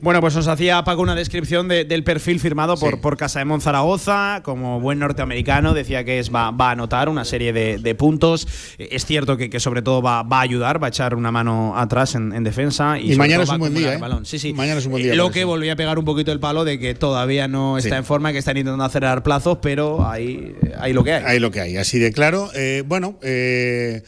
Bueno, pues nos hacía Paco una descripción de- del perfil firmado por, por Casa de Monzaragoza. Como buen norteamericano, decía que es, va, va a anotar una serie de, de puntos. Eh, Es cierto que, que sobre todo va, va a ayudar, va a echar una mano atrás en, en defensa. Y, Y mañana es un buen día, ¿eh? balón. Sí, sí. Mañana es un buen día Eh, Lo para que eso. volvió a pegar un poquito el palo de que todavía no está Sí. en forma, que están intentando acelerar plazos, pero ahí, ahí lo que hay. Ahí lo que hay, así de claro. Eh, bueno, eh,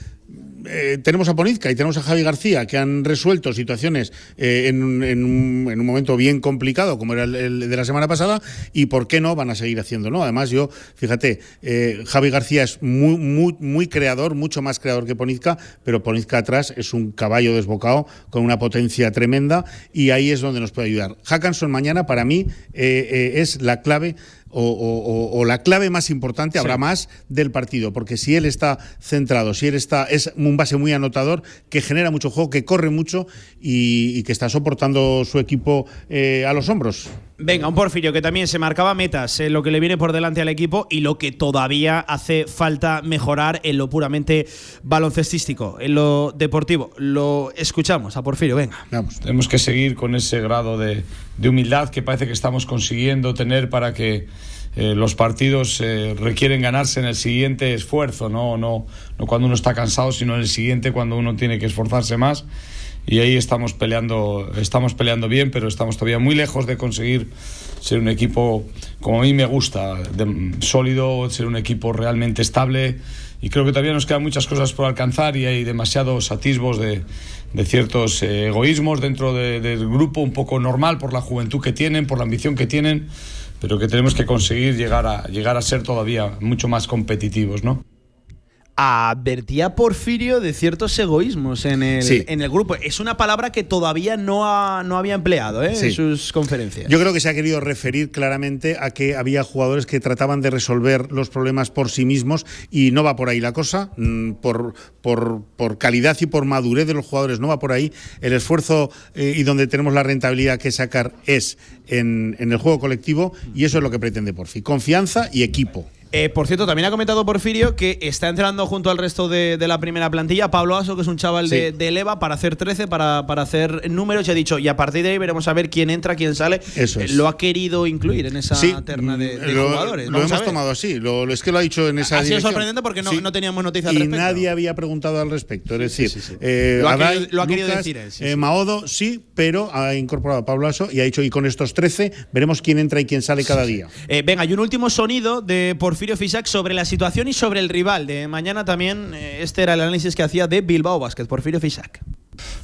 eh, tenemos a Ponizca y tenemos a Javi García que han resuelto situaciones eh, en, un, momento bien complicado como era el, de la semana pasada y por qué no van a seguir haciéndolo. Además yo, fíjate, eh, Javi García es muy, muy, muy creador, mucho más creador que Ponizca, pero Ponizca atrás es un caballo desbocado con una potencia tremenda y ahí es donde nos puede ayudar. Hackanson mañana para mí es la clave o, la clave más importante, habrá más del partido, porque si él está centrado, si él está, es un base muy anotador, que genera mucho juego, que corre mucho y, que está soportando su equipo eh, a los hombros. Venga, un Porfirio que también se marcaba metas en lo que le viene por delante al equipo y lo que todavía hace falta mejorar en lo puramente baloncestístico, en lo deportivo. Lo escuchamos a Porfirio, venga. Vamos. Tenemos que seguir con ese grado de, humildad que parece que estamos consiguiendo tener para que eh, los partidos eh, requieren ganarse en el siguiente esfuerzo, ¿no? No, no cuando uno está cansado, sino en el siguiente cuando uno tiene que esforzarse más y ahí estamos peleando, estamos peleando bien, pero estamos todavía muy lejos de conseguir ser un equipo como a mí me gusta, sólido, ser un equipo realmente estable y creo que todavía nos quedan muchas cosas por alcanzar y hay demasiados atisbos de, ciertos eh, egoísmos dentro del grupo, un poco normal por la juventud que tienen, por la ambición que tienen, pero que tenemos que conseguir llegar a, llegar a ser todavía mucho más competitivos, ¿no? Advertía Porfirio de ciertos egoísmos en el, en el grupo. Es una palabra que todavía no, no había empleado ¿eh? en sus conferencias. Yo creo que se ha querido referir claramente a que había jugadores que trataban de resolver los problemas por sí mismos y no va por ahí la cosa. Mm, por, por, por calidad y por madurez de los jugadores no va por ahí. El esfuerzo eh, y donde tenemos la rentabilidad que sacar es en, en el juego colectivo y eso es lo que pretende Porfi. Confianza y equipo. Eh, por cierto, también ha comentado Porfirio que está entrenando junto al resto de, la primera plantilla Pablo Aso, que es un chaval de, Leva, para hacer 13, para, para hacer números. Y ha dicho, y a partir de ahí veremos a ver quién entra, quién sale. Eso eh, Lo ha querido incluir en esa terna de, jugadores. Lo hemos tomado así. Lo, es que lo ha dicho en esa Ha sido sorprendente porque no, no teníamos noticias al respecto. Y nadie había preguntado al respecto. Es decir, eh, lo, ha querido, decir él. Maodo sí, pero ha incorporado a Pablo Aso y ha dicho, y con estos 13 veremos quién entra y quién sale cada día. venga, y un último sonido de Porfirio Fisac sobre la situación y sobre el rival. De mañana también, eh, este era el análisis que hacía de Bilbao Basket, Porfirio Fisac.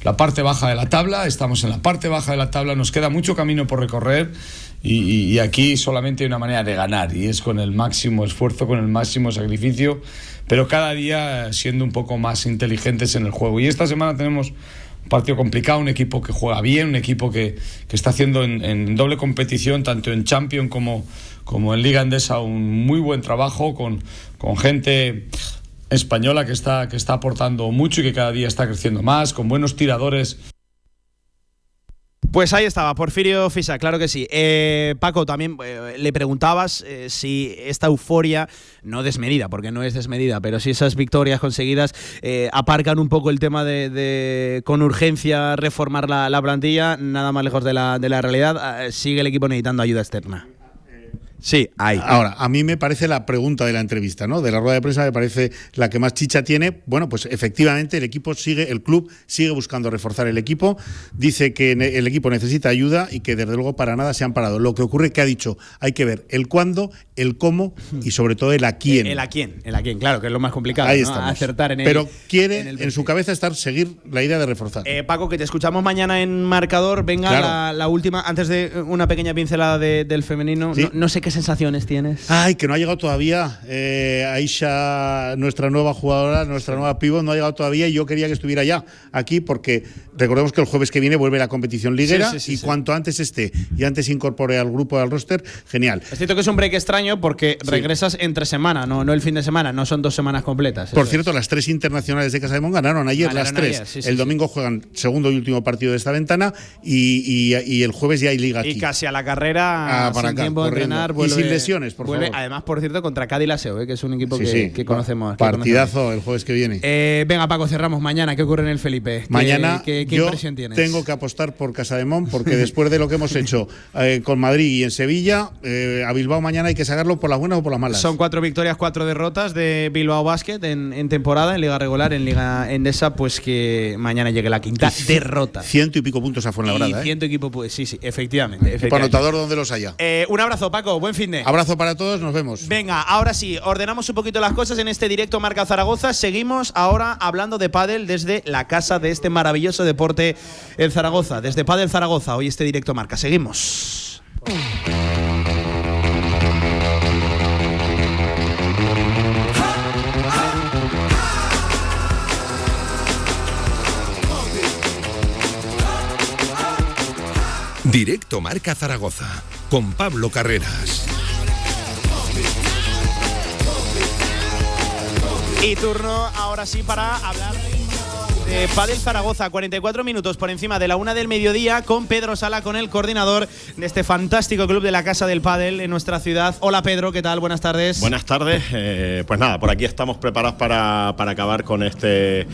La parte baja de la tabla, estamos en la parte baja de la tabla, nos queda mucho camino por recorrer y, aquí solamente hay una manera de ganar y es con el máximo esfuerzo, con el máximo sacrificio, pero cada día siendo un poco más inteligentes en el juego. Y esta semana tenemos un partido complicado, un equipo que juega bien, un equipo que, que está haciendo en, en, doble competición, tanto en Champions como, como en Liga Endesa, un muy buen trabajo con, con gente española que está, que está aportando mucho y que cada día está creciendo más, con buenos tiradores. Pues ahí estaba, Porfirio Fisa, claro que sí. Eh, Paco, también eh, le preguntabas eh, si esta euforia, no desmedida, porque no es desmedida, pero si esas victorias conseguidas aparcan un poco el tema de, con urgencia reformar la, la, plantilla, nada más lejos de la, de la realidad, sigue el equipo necesitando ayuda externa. Sí, hay. Ahora, a mí me parece la pregunta de la entrevista, ¿no? De la rueda de prensa me parece la que más chicha tiene. Bueno, pues efectivamente el equipo sigue, el club sigue buscando reforzar el equipo. Dice que el equipo necesita ayuda y que desde luego para nada se han parado. Lo que ocurre que ha dicho, hay que ver el cuándo, el cómo y sobre todo el a quién. El, a quién, el a quién, claro, que es lo más complicado. Ahí ¿no? Acertar en el, Pero quiere en, su cabeza estar seguir la idea de reforzar. Eh, Paco, que te escuchamos mañana en marcador. Venga la, última, antes de una pequeña pincelada del femenino. no sé qué sensaciones tienes? Ay, que no ha llegado todavía. Eh, Aisha, nuestra nueva jugadora, nuestra nueva pivot, no ha llegado todavía y yo quería que estuviera ya aquí porque recordemos que el jueves que viene vuelve la competición liguera y cuanto antes esté y antes incorpore al grupo al roster, genial. Es cierto que es un break extraño porque regresas entre semana, no, no el fin de semana, no son dos semanas completas. Por cierto, las tres internacionales de Casa de Mon ganaron ayer las tres. el domingo juegan segundo y último partido de esta ventana y, el jueves ya hay liga aquí. Y casi a la carrera, ah, para sin tiempo de entrenar, y sin lesiones, por favor. Además, por cierto, contra Cádiz Laseo, ¿eh? que es un equipo que, conocemos. Partidazo el jueves que viene. Eh, venga, Paco, cerramos mañana. ¿Qué ocurre en el Felipe? Mañana. ¿Qué, impresión tienes? Tengo que apostar por Casa de Mon porque *laughs* después de lo que hemos hecho eh, con Madrid y en Sevilla, a Bilbao mañana hay que sacarlo por las buenas o por las malas. Son cuatro victorias, cuatro derrotas de Bilbao Basket en, temporada, en Liga Regular, en Liga Endesa, pues que mañana llegue la quinta derrota. Ciento y pico puntos a Fuenlabrada. Y ciento y pico, pues sí, sí, efectivamente. efectivamente. anotador donde los haya. un abrazo, Paco. Buen fin de. Abrazo para todos, nos vemos. Venga, ahora sí, ordenamos un poquito las cosas en este directo Marca Zaragoza. Seguimos ahora hablando de pádel desde la casa de este maravilloso deporte en Zaragoza, desde Padel Zaragoza. Hoy este directo Marca. Seguimos. Directo Marca Zaragoza con Pablo Carreras. Y turno ahora sí para hablar de Padel Zaragoza, 44 minutos por encima de la una del mediodía, con Pedro Sala, con el coordinador de este fantástico club de la Casa del Padel en nuestra ciudad. Hola Pedro, ¿qué tal? Buenas tardes. Buenas tardes. Eh, pues nada, por aquí estamos preparados para, para acabar con este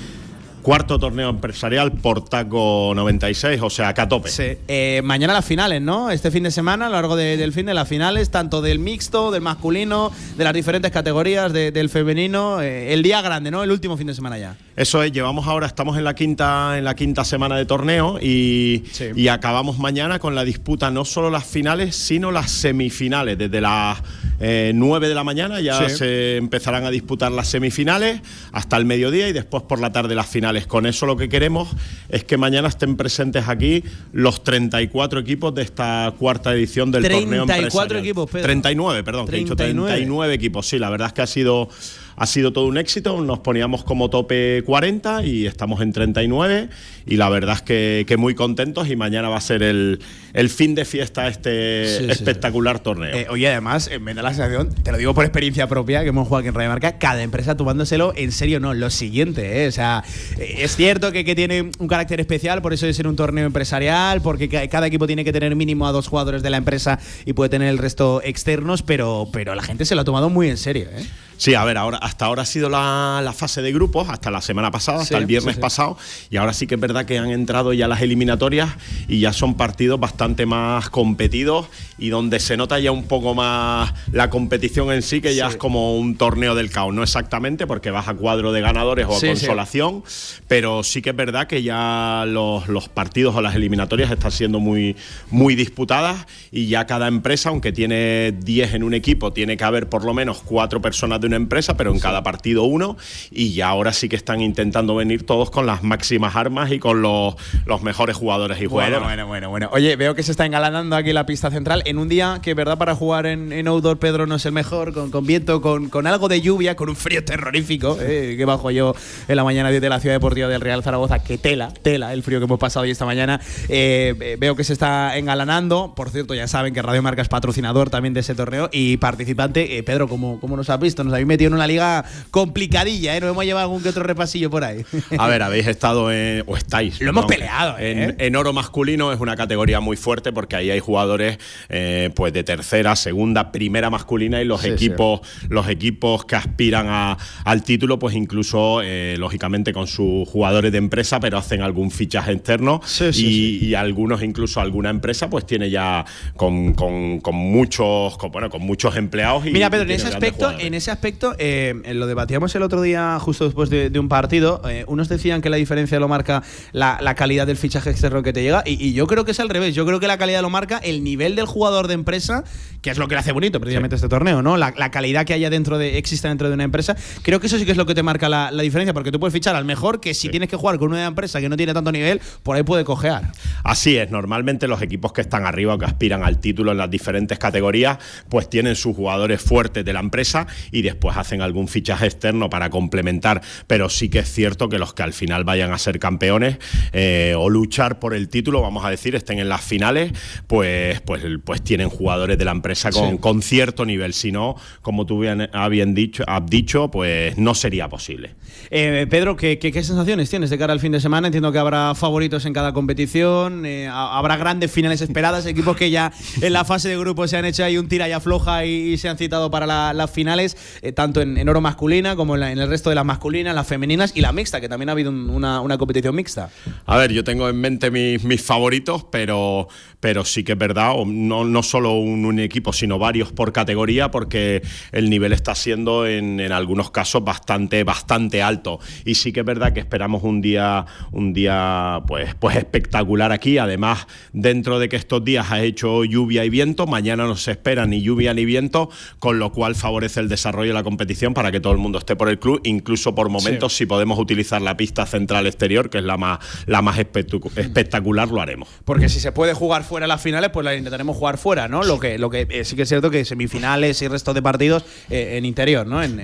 cuarto torneo empresarial por Taco 96, o sea, acá a tope. Sí. Eh, mañana las finales, ¿no? Este fin de semana, a lo largo del fin de las finales, tanto del mixto, del masculino, de las diferentes categorías, del femenino, eh, el día grande, ¿no? El último fin de semana ya. Eso es, llevamos ahora, estamos en la quinta, en la quinta semana de torneo y, y acabamos mañana con la disputa no solo las finales, sino las semifinales. Desde las 9 eh, de la mañana ya se empezarán a disputar las semifinales hasta el mediodía y después por la tarde las finales. Con eso lo que queremos es que mañana estén presentes aquí los 34 equipos de esta cuarta edición del torneo 34 equipos, Pedro. 39, perdón, 39. que he dicho 39 equipos. Sí, la verdad es que ha sido ha sido todo un éxito. Nos poníamos como tope 40 y estamos en 39. Y la verdad es que, muy contentos. Y mañana va a ser el, el fin de fiesta este espectacular torneo. Eh, oye, además, eh, me da la sensación, te lo digo por experiencia propia, que hemos jugado aquí en Radio Marca, cada empresa tomándoselo en serio, no, lo siguiente. Eh, o sea, es cierto que, que, tiene un carácter especial, por eso de ser un torneo empresarial, porque cada equipo tiene que tener mínimo a dos jugadores de la empresa y puede tener el resto externos, pero, pero la gente se lo ha tomado muy en serio. ¿eh? Sí, a ver, ahora, hasta ahora ha sido la, fase de grupos, hasta la semana pasada, hasta el viernes pasado, y ahora sí que es verdad que han entrado ya las eliminatorias y ya son partidos bastante más competidos y donde se nota ya un poco más la competición en sí, que ya es como un torneo del caos, no exactamente, porque vas a cuadro de ganadores o a consolación, pero sí que es verdad que ya los, los, partidos o las eliminatorias están siendo muy, muy disputadas y ya cada empresa, aunque tiene 10 en un equipo, tiene que haber por lo menos cuatro personas de una empresa, pero en cada partido uno, y ya ahora sí que están intentando venir todos con las máximas armas y con los, los mejores jugadores y jugadoras. Bueno, bueno, bueno, Oye, veo que se está engalanando aquí la pista central en un día que, verdad, para jugar en, en outdoor Pedro no es el mejor, con, con viento, con, con, algo de lluvia, con un frío terrorífico, eh, que bajo yo en la mañana de la Ciudad Deportiva del Real Zaragoza, que tela, tela el frío que hemos pasado hoy esta mañana. Eh, veo que se está engalanando. Por cierto, ya saben que Radio Marca es patrocinador también de ese torneo y participante. Eh, Pedro, ¿cómo, ¿cómo nos has visto? Nos habéis metido en una liga complicadilla, ¿eh? Nos hemos llevado algún que otro repasillo por ahí. *laughs* A ver, habéis estado en, o estáis. Lo hemos peleado, ¿eh? En, oro masculino es una categoría muy fuerte porque ahí hay jugadores eh, pues de tercera, segunda, primera masculina y los equipos, los equipos que aspiran a, al título, pues incluso eh, lógicamente con sus jugadores de empresa, pero hacen algún fichaje externo y, y, algunos incluso alguna empresa pues tiene ya con, con, con muchos, con, bueno, con muchos empleados. Y, Mira, Pedro, en ese aspecto, en ese aspecto eh, lo debatíamos el otro día, justo después de, un partido. Eh, unos decían que la diferencia lo marca la, calidad del fichaje externo que te llega, y, yo creo que es al revés. Yo creo que la calidad lo marca el nivel del jugador de empresa, que es lo que le hace bonito precisamente este torneo, ¿no? La, calidad que haya dentro de, exista dentro de una empresa. Creo que eso sí que es lo que te marca la, diferencia, porque tú puedes fichar al mejor que si tienes que jugar con una empresa que no tiene tanto nivel, por ahí puede cojear. Así es, normalmente los equipos que están arriba o que aspiran al título en las diferentes categorías, pues tienen sus jugadores fuertes de la empresa y después hacen algún fichaje externo para complementar, pero sí que es cierto que los que al final vayan a ser campeones eh, o luchar por el título, vamos a decir, estén en las finales, pues, pues, pues tienen jugadores de la empresa con, con cierto nivel. Si no, como tú bien, habían dicho, has dicho, pues no sería posible. Eh, Pedro, ¿qué, ¿qué, sensaciones tienes de cara al fin de semana? Entiendo que habrá favoritos en cada competición, eh, habrá grandes finales esperadas, equipos que ya en la fase de grupo se han hecho ahí un tira y afloja y, se han citado para las finales. Eh, tanto en, oro masculina como en, el resto de las masculinas, las femeninas y la mixta, que también ha habido una, competición mixta. A ver, yo tengo en mente mis, mis favoritos, pero, pero sí que es verdad, no, no solo un, equipo, sino varios por categoría, porque el nivel está siendo en, en, algunos casos bastante, bastante alto. Y sí que es verdad que esperamos un día, un día pues, pues espectacular aquí. Además, dentro de que estos días ha hecho lluvia y viento, mañana no se espera ni lluvia ni viento, con lo cual favorece el desarrollo de la competición para que todo el mundo esté por el club, incluso por momentos, si podemos utilizar la pista central exterior, que es la más, la más espectacular, lo haremos. Porque si se puede jugar fuera las finales, pues la intentaremos jugar fuera, ¿no? Lo que, lo que eh, sí que es cierto que semifinales y resto de partidos eh, en interior, ¿no? En,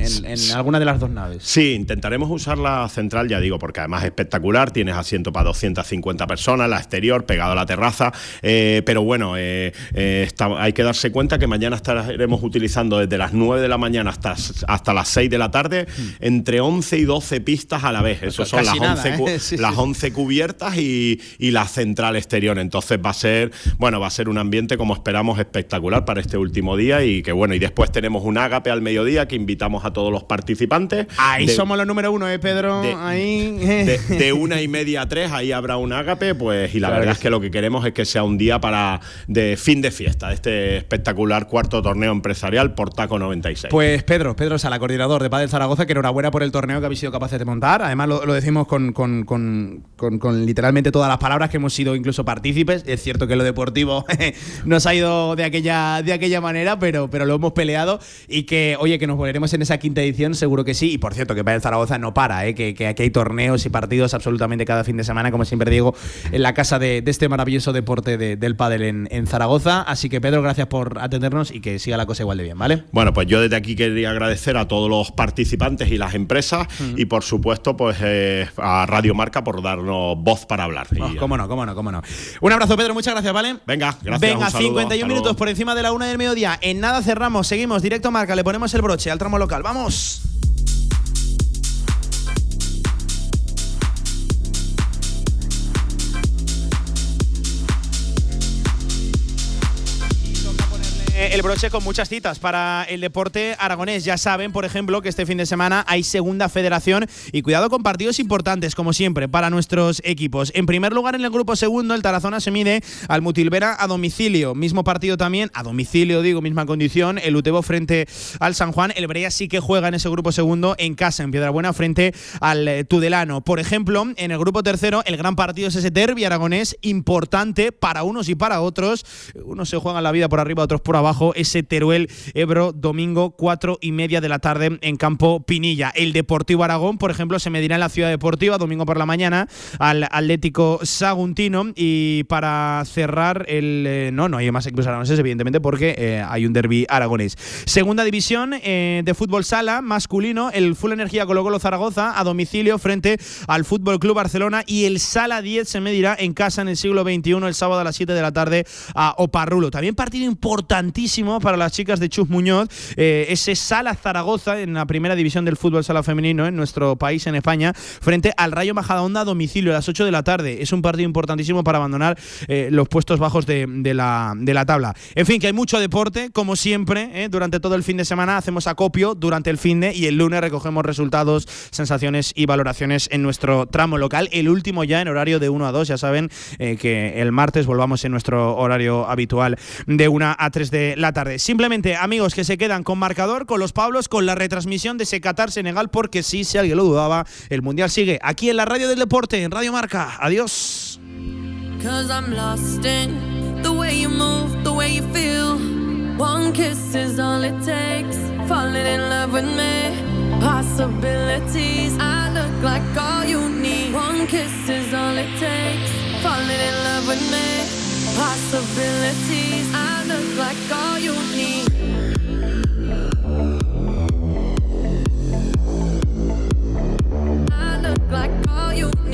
alguna de las dos naves. Sí, intentaremos usar la central, ya digo, porque además es espectacular, tienes asiento para 250 personas, la exterior, pegado a la terraza, eh, pero bueno, hay que darse cuenta que mañana estaremos utilizando desde las 9 de la mañana hasta, hasta las 6 de la tarde hmm. entre 11 y 12 pistas a la vez. Eso son las 11, *laughs* las 11 cubiertas y, y la central exterior. Entonces va a ser, bueno, va a ser un ambiente como esperamos espectacular para este último día y que bueno, y después tenemos un ágape al mediodía que invitamos a todos los participantes. Ahí somos los número uno, ¿eh, Pedro? De, ahí. De, una y media a tres, ahí habrá un ágape, pues, y la verdad es que lo que queremos es que sea un día para de fin de fiesta, este espectacular cuarto torneo empresarial por Taco 96. Pues Pedro, Pedro Sala, coordinador de Padel Zaragoza, que enhorabuena por el torneo que habéis sido capaces de montar. Además, lo, decimos con, literalmente todas las palabras que hemos sido incluso partícipes. Es cierto que lo deportivo *laughs* nos ha ido de aquella, de aquella manera, pero, pero lo hemos peleado y que, oye, que nos volveremos en esa quinta edición, seguro que sí. Y por cierto, que para el Zaragoza no para, ¿eh? que, que, aquí hay torneos y partidos absolutamente cada fin de semana, como siempre digo, en la casa de, este maravilloso deporte del pádel en, Zaragoza. Así que, Pedro, gracias por atendernos y que siga la cosa igual de bien, ¿vale? Bueno, pues yo desde aquí quería agradecer a todos los participantes y las empresas y, por supuesto, pues eh, a Radio Marca por darnos voz para hablar. Oh, cómo no, cómo no, cómo no. Un abrazo, Pedro, muchas gracias, ¿vale? Venga, gracias. Venga, 51 minutos por encima de la una del mediodía. En nada cerramos, seguimos, directo marca, le ponemos el broche al tramo local. ¡Vamos! El broche con muchas citas para el deporte aragonés. Ya saben, por ejemplo, que este fin de semana hay segunda federación y cuidado con partidos importantes, como siempre, para nuestros equipos. En primer lugar, en el grupo segundo, el Tarazona se mide al Mutilvera a domicilio. Mismo partido también, a domicilio, digo, misma condición. El Utebo frente al San Juan. El Brea sí que juega en ese grupo segundo en casa, en Piedrabuena, frente al eh, Tudelano. Por ejemplo, en el grupo tercero, el gran partido es ese derbi aragonés, importante para unos y para otros. Unos se juegan la vida por arriba, otros por abajo ese Teruel Ebro domingo cuatro y media de la tarde en Campo Pinilla. El Deportivo Aragón, por ejemplo, se medirá en la Ciudad Deportiva domingo por la mañana al Atlético Saguntino y para cerrar el eh, no no hay más equipos aragoneses evidentemente porque eh, hay un derby aragonés. Segunda división eh, de fútbol sala masculino, el Full Energía Colo Colo Zaragoza a domicilio frente al Fútbol Club Barcelona y el Sala 10 se medirá en casa en el siglo XXI el sábado a las 7 de la tarde a Oparrulo. También partido importantísimo para las chicas de Chus Muñoz. Eh, ese Sala Zaragoza en la primera división del fútbol sala femenino en nuestro país, en España, frente al Rayo Majadahonda a domicilio a las 8 de la tarde. Es un partido importantísimo para abandonar eh, los puestos bajos de, la, de, la, tabla. En fin, que hay mucho deporte, como siempre, eh, durante todo el fin de semana hacemos acopio durante el fin de y el lunes recogemos resultados, sensaciones y valoraciones en nuestro tramo local. El último ya en horario de 1 a 2, ya saben que el martes volvamos en nuestro horario habitual de 1 a 3 de la tarde. Simplemente, amigos, que se quedan con marcador, con los Pablos, con la retransmisión de ese Qatar-Senegal, porque sí, si alguien lo dudaba, el Mundial sigue aquí en la Radio del Deporte, en Radio Marca. Adiós. Possibilities. I look like all you need. One kiss is all it takes. Falling in love with me. possibilities. like all you need. I look like all you need.